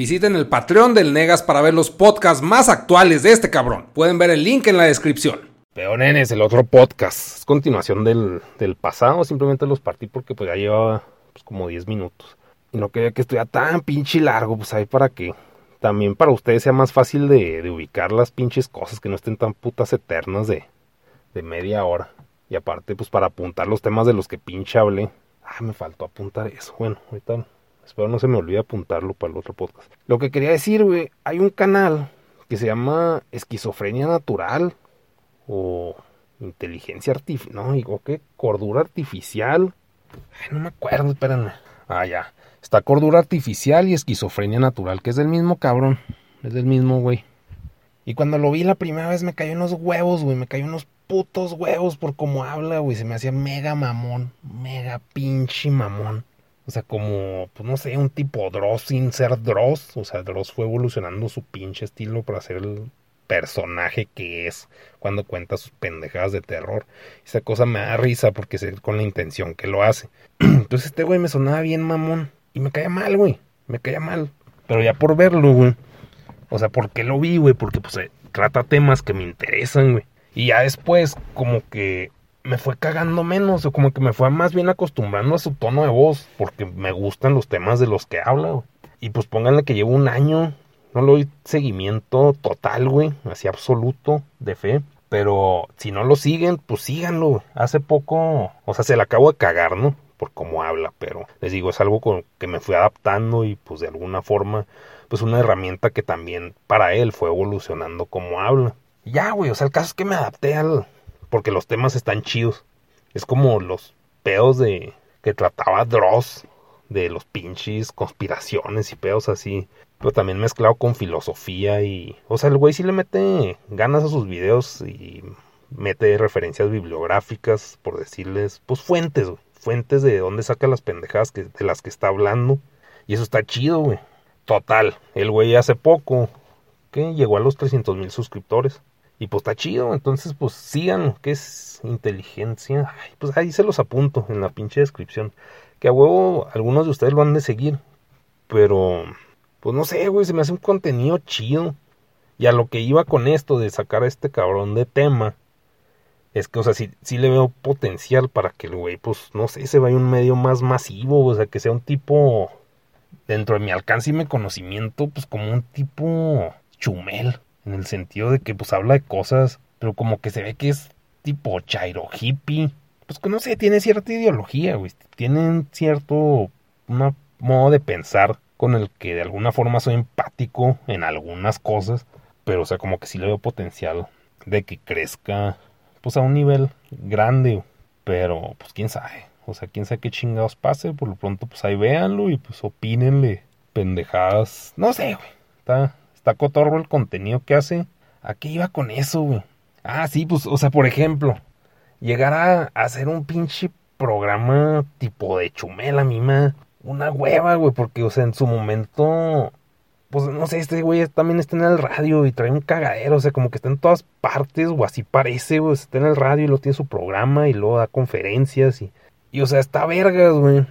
Visiten el Patreon del Negas para ver los podcasts más actuales de este cabrón. Pueden ver el link en la descripción. Pero nenes, el otro podcast. Es continuación del, del pasado. Simplemente los partí porque pues ya llevaba pues, como 10 minutos. Y no quería que estuviera tan pinche largo. Pues ahí para que también para ustedes sea más fácil de, ubicar las pinches cosas. Que no estén tan putas eternas de, de media hora. Y aparte pues para apuntar los temas de los que pinche hablé. Ah, me faltó apuntar eso. Bueno, ahorita espero no se me olvide apuntarlo para el otro podcast. Lo que quería decir, güey, hay un canal que se llama Esquizofrenia Natural o inteligencia artificial, no, digo qué, cordura artificial. Ay, no me acuerdo, espérenme. Ah, ya. Está cordura artificial y esquizofrenia natural, que es del mismo cabrón. Es del mismo, güey. Y cuando lo vi la primera vez me cayó unos huevos, güey. Me cayó unos putos huevos por cómo habla, güey. Se me hacía mega mamón. Mega pinche mamón. O sea, como, pues no sé, un tipo Dross sin ser Dross. O sea, Dross fue evolucionando su pinche estilo para ser el personaje que es cuando cuenta sus pendejadas de terror. Esa cosa me da risa porque sé con la intención que lo hace. Entonces este güey me sonaba bien mamón. Y me caía mal, güey. Me caía mal. Pero ya por verlo, güey. O sea, ¿por qué lo vi, güey? Porque pues trata temas que me interesan, güey. Y ya después como que me fue cagando menos. O como que me fue más bien acostumbrando a su tono de voz. Porque me gustan los temas de los que habla, güey. Y pues pónganle que llevo un año no le doy seguimiento total, güey, así absoluto de fe. Pero si no lo siguen, pues síganlo. Hace poco, o sea, se le acabo de cagar, ¿no? Por cómo habla, pero les digo, es algo con que me fui adaptando y pues de alguna forma, pues una herramienta que también para él fue evolucionando como habla. ya, güey, o sea, el caso es que me adapté al... porque los temas están chidos. Es como los pedos de que trataba Dross de los pinches conspiraciones y pedos así pero también mezclado con filosofía y... O sea, el güey sí le mete ganas a sus videos y mete referencias bibliográficas, por decirles, pues fuentes. Fuentes de dónde saca las pendejadas que, de las que está hablando. Y eso está chido, güey. Total, el güey hace poco, que llegó a los 300 mil suscriptores. Y pues está chido, entonces pues sigan, que es inteligencia. Ay, pues ahí se los apunto en la pinche descripción. Que a huevo algunos de ustedes lo han de seguir. Pero pues no sé, güey, se me hace un contenido chido. Y a lo que iba con esto de sacar a este cabrón de tema, es que, o sea, sí, sí le veo potencial para que el güey, pues, no sé, se vaya un medio más masivo, o sea, que sea un tipo, dentro de mi alcance y mi conocimiento, pues como un tipo chumel, en el sentido de que, pues, habla de cosas, pero como que se ve que es tipo chairo hippie, pues que no sé, tiene cierta ideología, güey, tienen cierto, una modo de pensar con el que de alguna forma soy empático en algunas cosas, pero o sea, como que sí le veo potencial de que crezca pues a un nivel grande, pero pues quién sabe, o sea, quién sabe qué chingados pase, por lo pronto pues ahí véanlo y pues opínenle pendejadas, no sé, güey, está, está cotorro el contenido que hace, ¿a qué iba con eso, güey? Ah, sí, pues, o sea, por ejemplo, llegar a hacer un pinche programa tipo de chumela, mima, una hueva, güey, porque, o sea, en su momento, pues no sé, este güey también está en el radio y trae un cagadero, o sea, como que está en todas partes, o así parece, güey, está en el radio y luego tiene su programa y luego da conferencias y, y o sea, está vergas, güey.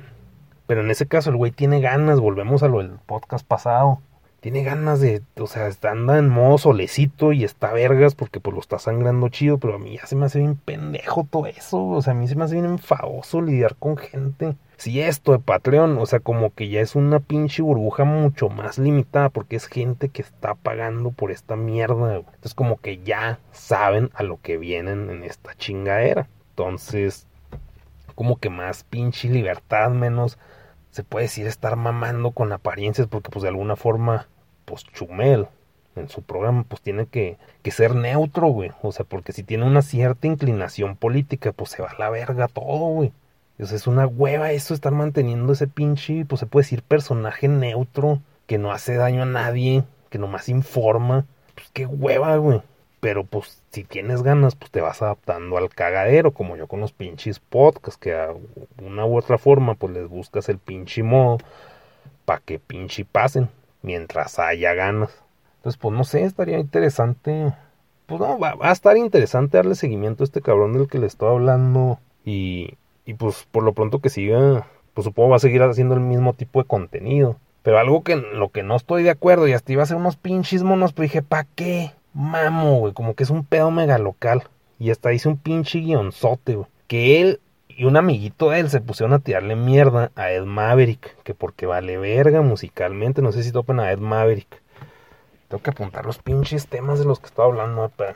Pero en ese caso el güey tiene ganas, volvemos a lo del podcast pasado. Tiene ganas de, o sea, anda en modo solecito y está vergas porque pues lo está sangrando chido, pero a mí ya se me hace bien pendejo todo eso, o sea, a mí se me hace bien enfadoso lidiar con gente si esto de Patreon, o sea, como que ya es una pinche burbuja mucho más limitada porque es gente que está pagando por esta mierda. Entonces como que ya saben a lo que vienen en esta chingadera. Entonces, como que más pinche libertad, menos se puede decir estar mamando con apariencias porque pues de alguna forma, pues Chumel en su programa pues tiene que, que ser neutro, güey. O sea, porque si tiene una cierta inclinación política, pues se va a la verga todo, güey. O sea, es una hueva eso, estar manteniendo ese pinche, pues se puede decir personaje neutro, que no hace daño a nadie, que nomás informa. Pues qué hueva, güey. Pero pues si tienes ganas, pues te vas adaptando al cagadero, como yo con los pinches podcasts, que a una u otra forma, pues les buscas el pinche modo para que pinche pasen, mientras haya ganas. Entonces, pues no sé, estaría interesante. Pues no, va, a estar interesante darle seguimiento a este cabrón del que le estoy hablando. Y, y pues por lo pronto que siga, pues supongo va a seguir haciendo el mismo tipo de contenido. Pero algo que lo que no estoy de acuerdo, y hasta iba a hacer unos pinches monos, pero dije, ¿pa' qué? Mamo, güey, como que es un pedo mega local. Y hasta hice un pinche guionzote, güey. Que él y un amiguito de él se pusieron a tirarle mierda a Ed Maverick, que porque vale verga musicalmente, no sé si topen a Ed Maverick. Tengo que apuntar los pinches temas de los que estaba hablando, pero...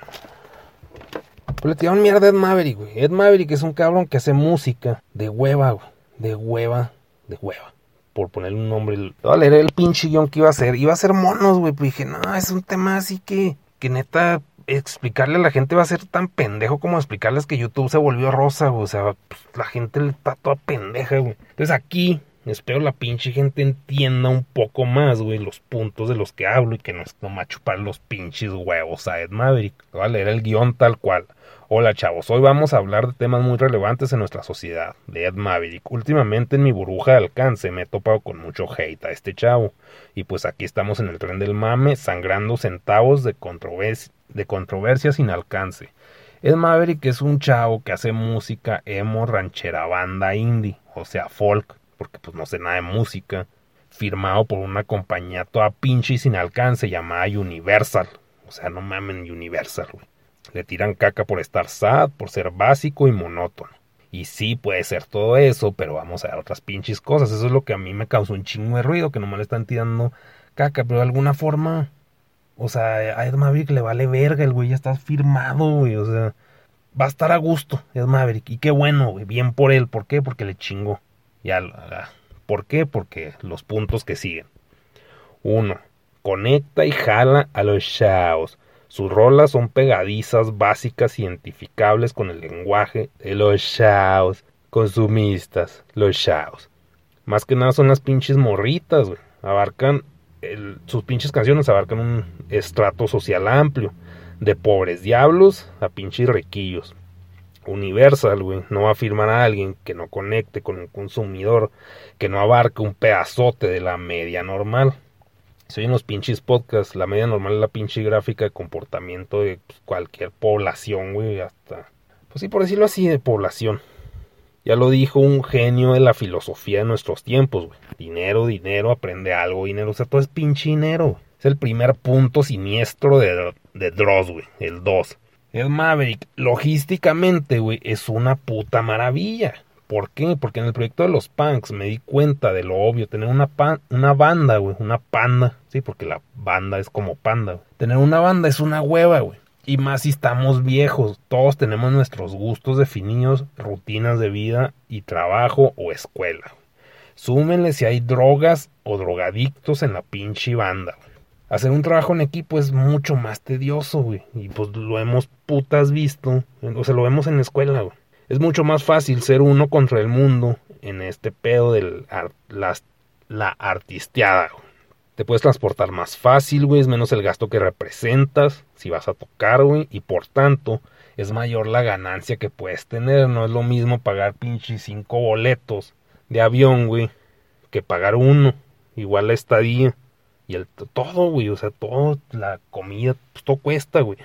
Pues le tiraron mierda a Ed Maverick, güey. Ed Maverick es un cabrón que hace música de hueva, güey. De hueva, de hueva. Por ponerle un nombre. Voy a leer el pinche guion que iba a hacer. Iba a ser monos, güey. Pero dije, no, es un tema así que, que neta, explicarle a la gente va a ser tan pendejo como explicarles que YouTube se volvió rosa, güey. O sea, pues, la gente está toda pendeja, güey. Entonces aquí Espero la pinche gente entienda un poco más, güey, los puntos de los que hablo y que no es nomás chupar los pinches huevos a Ed Maverick. Voy a leer el guion tal cual. Hola chavos, hoy vamos a hablar de temas muy relevantes en nuestra sociedad, de Ed Maverick. Últimamente en mi burbuja de alcance me he topado con mucho hate a este chavo. Y pues aquí estamos en el tren del mame, sangrando centavos de, controversia sin alcance. Ed Maverick es un chavo que hace música emo ranchera banda indie, o sea folk porque pues no sé nada de música, firmado por una compañía toda pinche y sin alcance llamada Universal. O sea, no mamen Universal, güey. Le tiran caca por estar sad, por ser básico y monótono. Y sí, puede ser todo eso, pero vamos a ver otras pinches cosas. Eso es lo que a mí me causó un chingo de ruido, que nomás le están tirando caca, pero de alguna forma, o sea, a Ed Maverick le vale verga, el güey ya está firmado, güey, o sea, va a estar a gusto Ed Maverick. Y qué bueno, güey, bien por él. ¿Por qué? Porque le chingó. Ya, ¿Por qué? Porque los puntos que siguen. 1. Conecta y jala a los shaos. Sus rolas son pegadizas, básicas, identificables con el lenguaje de los shaos. Consumistas, los shaos. Más que nada son las pinches morritas, güey. Abarcan, sus pinches canciones abarcan un estrato social amplio. De pobres diablos a pinches requillos. Universal, güey, no va a firmar a alguien que no conecte con un consumidor, que no abarque un pedazote de la media normal. Si en los pinches podcasts, la media normal es la pinche gráfica de comportamiento de pues, cualquier población, güey, hasta, pues sí, por decirlo así, de población. Ya lo dijo un genio de la filosofía de nuestros tiempos, güey. Dinero, dinero, aprende algo, dinero, o sea, todo es pinche dinero. Es el primer punto siniestro de, de Dross, güey, el 2 el Maverick, logísticamente, güey, es una puta maravilla. ¿Por qué? Porque en el proyecto de los punks me di cuenta de lo obvio. Tener una, una banda, güey, una panda. Sí, porque la banda es como panda. Tener una banda es una hueva, güey. Y más si estamos viejos. Todos tenemos nuestros gustos definidos, rutinas de vida y trabajo o escuela. Súmenle si hay drogas o drogadictos en la pinche banda. Güey hacer un trabajo en equipo es mucho más tedioso, güey. Y pues lo hemos putas visto, o sea, lo vemos en la escuela, güey. Es mucho más fácil ser uno contra el mundo en este pedo de la artisteada, güey. Te puedes transportar más fácil, güey, es menos el gasto que representas si vas a tocar, güey, y por tanto es mayor la ganancia que puedes tener. No es lo mismo pagar pinches cinco boletos de avión, güey, que pagar uno. Igual la estadía. Y el todo, güey, o sea, todo, la comida, pues todo cuesta, güey.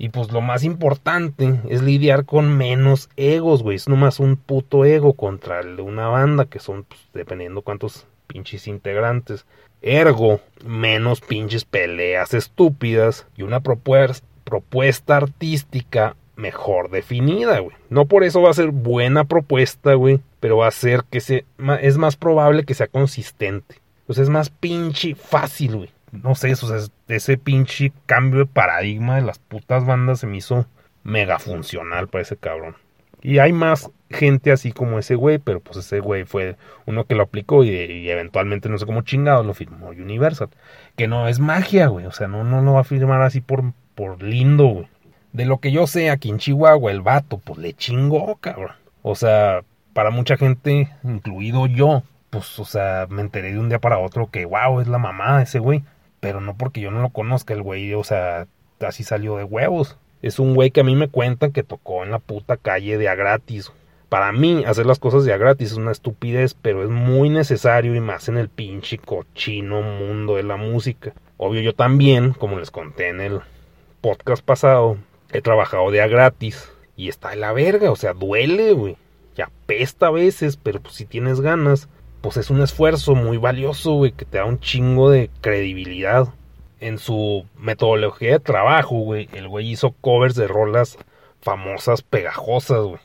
Y pues lo más importante es lidiar con menos egos, güey. Es nomás un puto ego contra el de una banda, que son, pues, dependiendo cuántos pinches integrantes. Ergo, menos pinches peleas estúpidas y una propuesta, artística mejor definida, güey. No por eso va a ser buena propuesta, güey, pero va a ser que se, es más probable que sea consistente pues es más pinche fácil, güey. No sé, eso, ese pinche cambio de paradigma de las putas bandas se me hizo mega funcional para ese cabrón. Y hay más gente así como ese güey, pero pues ese güey fue uno que lo aplicó y, eventualmente no sé cómo chingado lo firmó Universal. Que no es magia, güey. O sea, no, no lo va a firmar así por, por lindo, güey. De lo que yo sé, aquí en Chihuahua, el vato, pues le chingó, cabrón. O sea, para mucha gente, incluido yo, pues, o sea, me enteré de un día para otro que, wow, es la mamá de ese güey. Pero no porque yo no lo conozca, el güey, o sea, así salió de huevos. Es un güey que a mí me cuentan que tocó en la puta calle de a gratis. Para mí, hacer las cosas de a gratis es una estupidez, pero es muy necesario y más en el pinche cochino mundo de la música. Obvio, yo también, como les conté en el podcast pasado, he trabajado de a gratis. Y está de la verga, o sea, duele, güey. Y apesta a veces, pero pues si tienes ganas, pues es un esfuerzo muy valioso, güey, que te da un chingo de credibilidad. En su metodología de trabajo, güey, el güey hizo covers de rolas famosas, pegajosas, güey.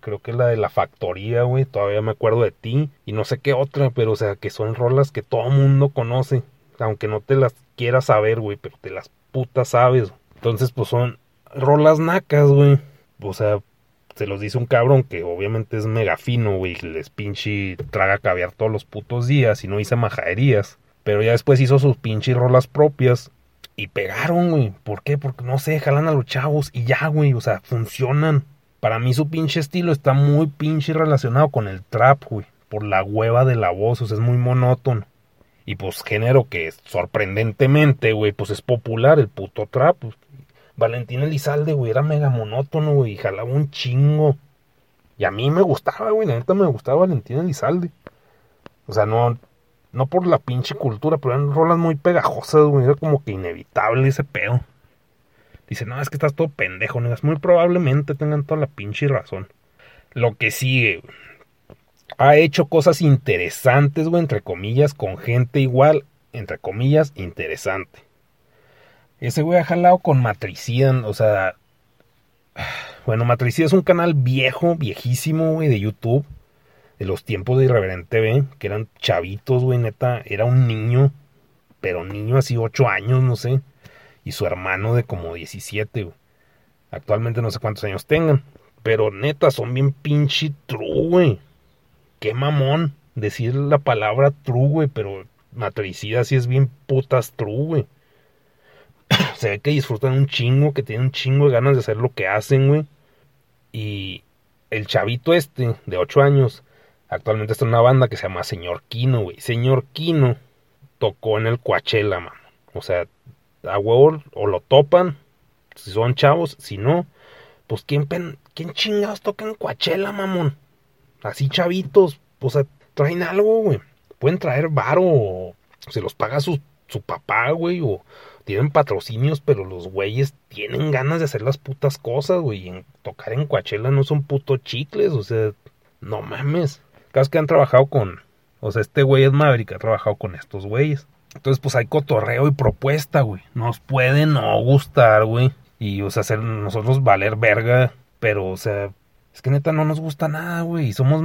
Creo que la de la factoría, güey, todavía me acuerdo de ti. Y no sé qué otra, pero o sea, que son rolas que todo mundo conoce. Aunque no te las quieras saber, güey, pero te las putas sabes. Entonces, pues son rolas nacas, güey. O sea, se los dice un cabrón que obviamente es mega fino, güey, les pinche traga caviar todos los putos días y no hice majaderías. Pero ya después hizo sus pinches rolas propias y pegaron, güey. ¿Por qué? Porque no sé, jalan a los chavos y ya, güey, o sea, funcionan. Para mí su pinche estilo está muy pinche relacionado con el trap, güey. Por la hueva de la voz, o sea, es muy monótono. Y pues género que sorprendentemente, güey, pues es popular el puto trap. Valentín Elizalde, güey, era mega monótono, güey, y jalaba un chingo. Y a mí me gustaba, güey, la neta me gustaba Valentín Elizalde. O sea, no, no por la pinche cultura, pero eran rolas muy pegajosas, güey, era como que inevitable ese pedo. Dice, no, es que estás todo pendejo, negas. Muy probablemente tengan toda la pinche razón. Lo que sigue, ha hecho cosas interesantes, güey, entre comillas, con gente igual, entre comillas, interesante. Ese güey ha jalado con Matrician, o sea... Bueno, Matrician es un canal viejo, viejísimo, güey, de YouTube. De los tiempos de Irreverente TV, que eran chavitos, güey, neta. Era un niño, pero niño así, 8 años, no sé. Y su hermano de como 17, güey. Actualmente no sé cuántos años tengan. Pero neta, son bien pinche true, güey. Qué mamón decir la palabra true, güey. Pero matricida sí es bien putas true, güey. se ve que disfrutan un chingo, que tienen un chingo de ganas de hacer lo que hacen, güey. Y el chavito este, de 8 años, actualmente está en una banda que se llama Señor Kino, güey. Señor Kino tocó en el Coachella, man. O sea, a huevo o lo topan, si son chavos, si no, pues ¿quién, quién chingados toca en Coachella, mamón? Así chavitos, o sea, traen algo, güey. Pueden traer varo o se los paga su, su papá, güey, o tienen patrocinios, pero los güeyes tienen ganas de hacer las putas cosas, güey. En tocar en Coachella no son putos chicles, o sea, no mames. Cada que han trabajado con, o sea, este güey es Maverick, ha trabajado con estos güeyes. Entonces, pues hay cotorreo y propuesta, güey. Nos puede no gustar, güey. Y, o sea, hacer nosotros valer verga. Pero, o sea, es que neta no nos gusta nada, güey. Y somos...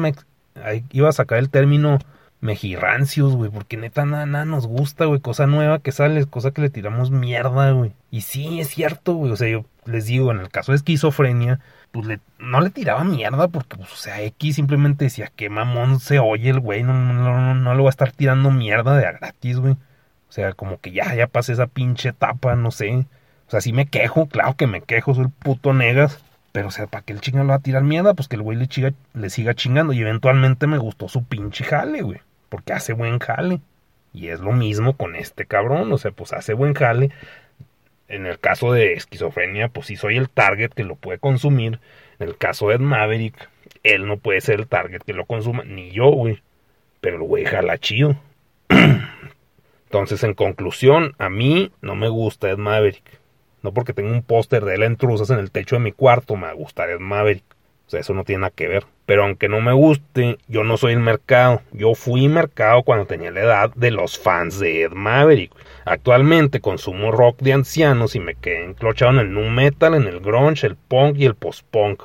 Ahí iba a sacar el término mejirrancios, güey, porque neta nada, nada nos gusta, güey, cosa nueva que sale, cosa que le tiramos mierda, güey. Y sí, es cierto, güey, o sea, yo les digo, en el caso de esquizofrenia, pues le, no le tiraba mierda porque, pues, o sea, X simplemente decía, qué mamón se oye el güey, no, no, no, no le voy a estar tirando mierda de a gratis, güey. O sea, como que ya, ya pasé esa pinche etapa, no sé. O sea, sí me quejo, claro que me quejo, soy puto negas. Pero, o sea, ¿para qué el chingado le va a tirar mierda? Pues que el güey le, le siga chingando. Y eventualmente me gustó su pinche jale, güey porque hace buen jale. Y es lo mismo con este cabrón, o sea, pues hace buen jale. En el caso de esquizofrenia, pues sí soy el target que lo puede consumir. En el caso de Ed Maverick, él no puede ser el target que lo consuma, ni yo, güey. Pero el güey jala chido. Entonces, en conclusión, a mí no me gusta Ed Maverick. No porque tenga un póster de él en truzas en el techo de mi cuarto, me gusta Ed Maverick. O sea, eso no tiene nada que ver. Pero aunque no me guste, yo no soy el mercado. Yo fui mercado cuando tenía la edad de los fans de Ed Maverick. Actualmente consumo rock de ancianos y me quedé enclochado en el nu metal, en el grunge, el punk y el post-punk.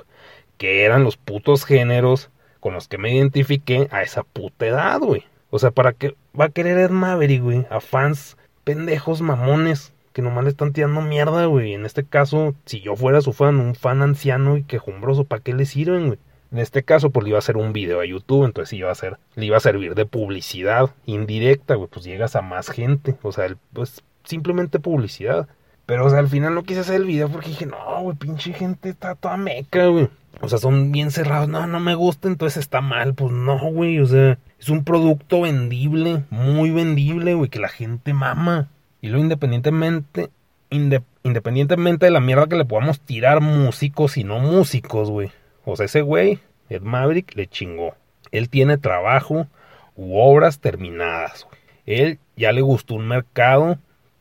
Que eran los putos géneros con los que me identifiqué a esa puta edad, güey. O sea, ¿para qué va a querer Ed Maverick, güey? A fans pendejos mamones que nomás le están tirando mierda, güey. En este caso, si yo fuera su fan, un fan anciano y quejumbroso, ¿para qué le sirven, güey? En este caso, pues le iba a hacer un video a YouTube, entonces iba a ser, le iba a servir de publicidad indirecta, güey, pues llegas a más gente, o sea, pues simplemente publicidad. Pero, o sea, al final no quise hacer el video porque dije, no, güey, pinche gente está toda meca, güey. O sea, son bien cerrados, no, no me gusta, entonces está mal, pues no, güey, o sea, es un producto vendible, muy vendible, güey, que la gente mama. Y luego independientemente, independientemente de la mierda que le podamos tirar músicos y no músicos, güey. O sea, ese güey, Ed Maverick, le chingó. Él tiene trabajo u obras terminadas. Él ya le gustó un mercado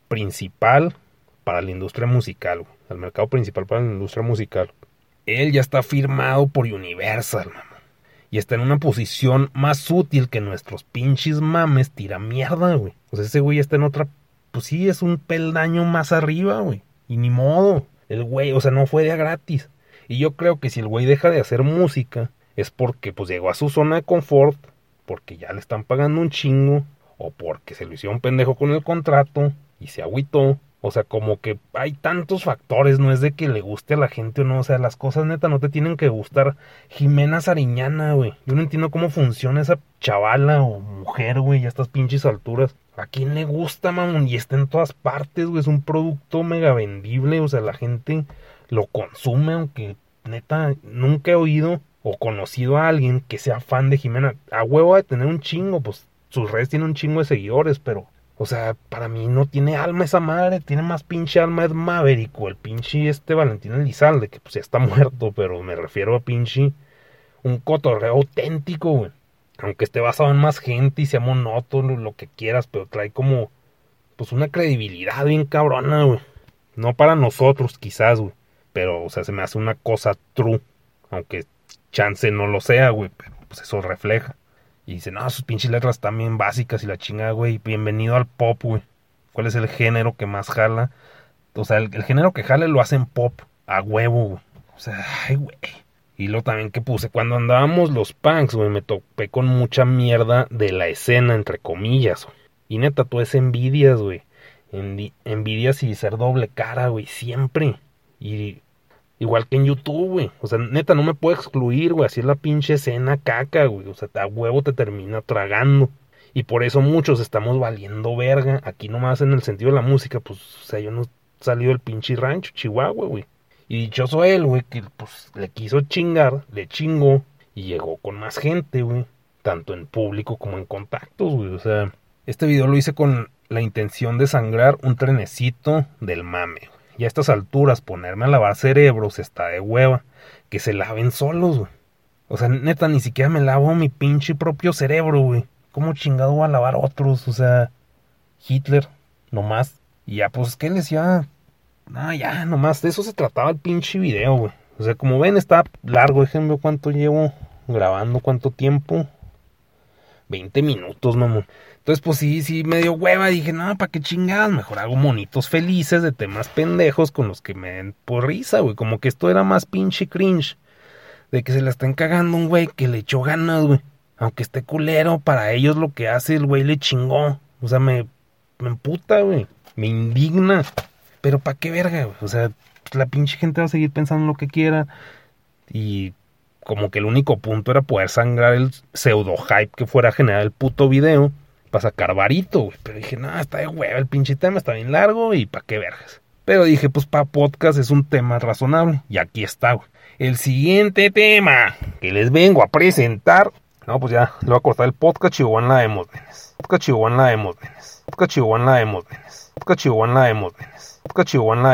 principal para la industria musical, güey. El mercado principal para la industria musical. Él ya está firmado por Universal, mamá. y está en una posición más útil que nuestros pinches mames tira mierda, güey. O sea, ese güey está en otra, pues sí, es un peldaño más arriba, güey. Y ni modo, el güey, o sea, no fue de gratis. Y yo creo que si el güey deja de hacer música, es porque pues llegó a su zona de confort, porque ya le están pagando un chingo, o porque se lo hicieron pendejo con el contrato y se agüitó. O sea, como que hay tantos factores, no es de que le guste a la gente o no, o sea, las cosas neta no te tienen que gustar. Jimena Sariñana, güey. Yo no entiendo cómo funciona esa chavala o mujer, güey, a estas pinches alturas. ¿A quién le gusta, mamón? Y está en todas partes, güey. Es un producto mega vendible, o sea, la gente lo consume, aunque neta nunca he oído o conocido a alguien que sea fan de Jimena. A huevo de tener un chingo, pues sus redes tienen un chingo de seguidores, pero o sea, para mí no tiene alma esa madre, tiene más pinche alma es Maverick el pinche este Valentín Elizalde, que pues ya está muerto, pero me refiero a pinche un cotorreo auténtico, güey. Aunque esté basado en más gente y sea monótono, lo que quieras, pero trae como, pues una credibilidad bien cabrona, güey. No para nosotros, quizás, güey. Pero, o sea, se me hace una cosa true. Aunque chance no lo sea, güey. Pero, pues eso refleja. Y dice, no, sus pinches letras también básicas y la chingada, güey. Bienvenido al pop, güey. ¿Cuál es el género que más jala? O sea, el, género que jale lo hacen pop. A huevo, güey. O sea, ay, güey. Y lo también que puse, cuando andábamos los punks, güey, me topé con mucha mierda de la escena, entre comillas, güey. Y neta, tú es envidias, güey. envidias y ser doble cara, güey, siempre. Y Igual que en YouTube, güey. O sea, neta, no me puedo excluir, güey. Así es la pinche escena caca, güey. O sea, a huevo te termina tragando. Y por eso muchos estamos valiendo verga. Aquí nomás en el sentido de la música, pues, o sea, yo no he salido del pinche rancho, Chihuahua, güey. Y dichoso él, güey, que pues le quiso chingar, le chingó y llegó con más gente, güey. Tanto en público como en contactos, güey. O sea, este video lo hice con la intención de sangrar un trenecito del mame, y a estas alturas ponerme a lavar cerebros está de hueva. Que se laven solos, güey. O sea, neta, ni siquiera me lavo mi pinche propio cerebro, güey. ¿Cómo chingado voy a lavar otros? O sea, Hitler, nomás. Y ya, pues, ¿qué les decía? No, ya, nomás. De eso se trataba el pinche video, güey. O sea, como ven, está largo. Déjenme cuánto llevo grabando, cuánto tiempo. 20 minutos, mamón. Entonces, pues sí, sí, me dio hueva. Dije, no, ¿para qué chingadas? Mejor hago monitos felices de temas pendejos con los que me den por risa, güey. Como que esto era más pinche cringe. De que se la estén cagando un güey que le echó ganas, güey. Aunque esté culero, para ellos lo que hace el güey le chingó. O sea, me, me emputa, güey. Me indigna. Pero ¿para qué verga, güey? O sea, la pinche gente va a seguir pensando lo que quiera. Y como que el único punto era poder sangrar el pseudo hype que fuera a generar el puto video para sacar varito, güey. Pero dije, no, está de hueva el pinche tema, está bien largo y para qué vergas. Pero dije, pues para podcast es un tema razonable. Y aquí está, güey. El siguiente tema que les vengo a presentar. No, pues ya, le voy a cortar el podcast Chihuahua de Mosdenes. Podcast Chihuahua de Mosdenes. Podcast Chihuahua de Mosdenes. Podcast Chihuahua de Mosdenes. Podcast Chihuahua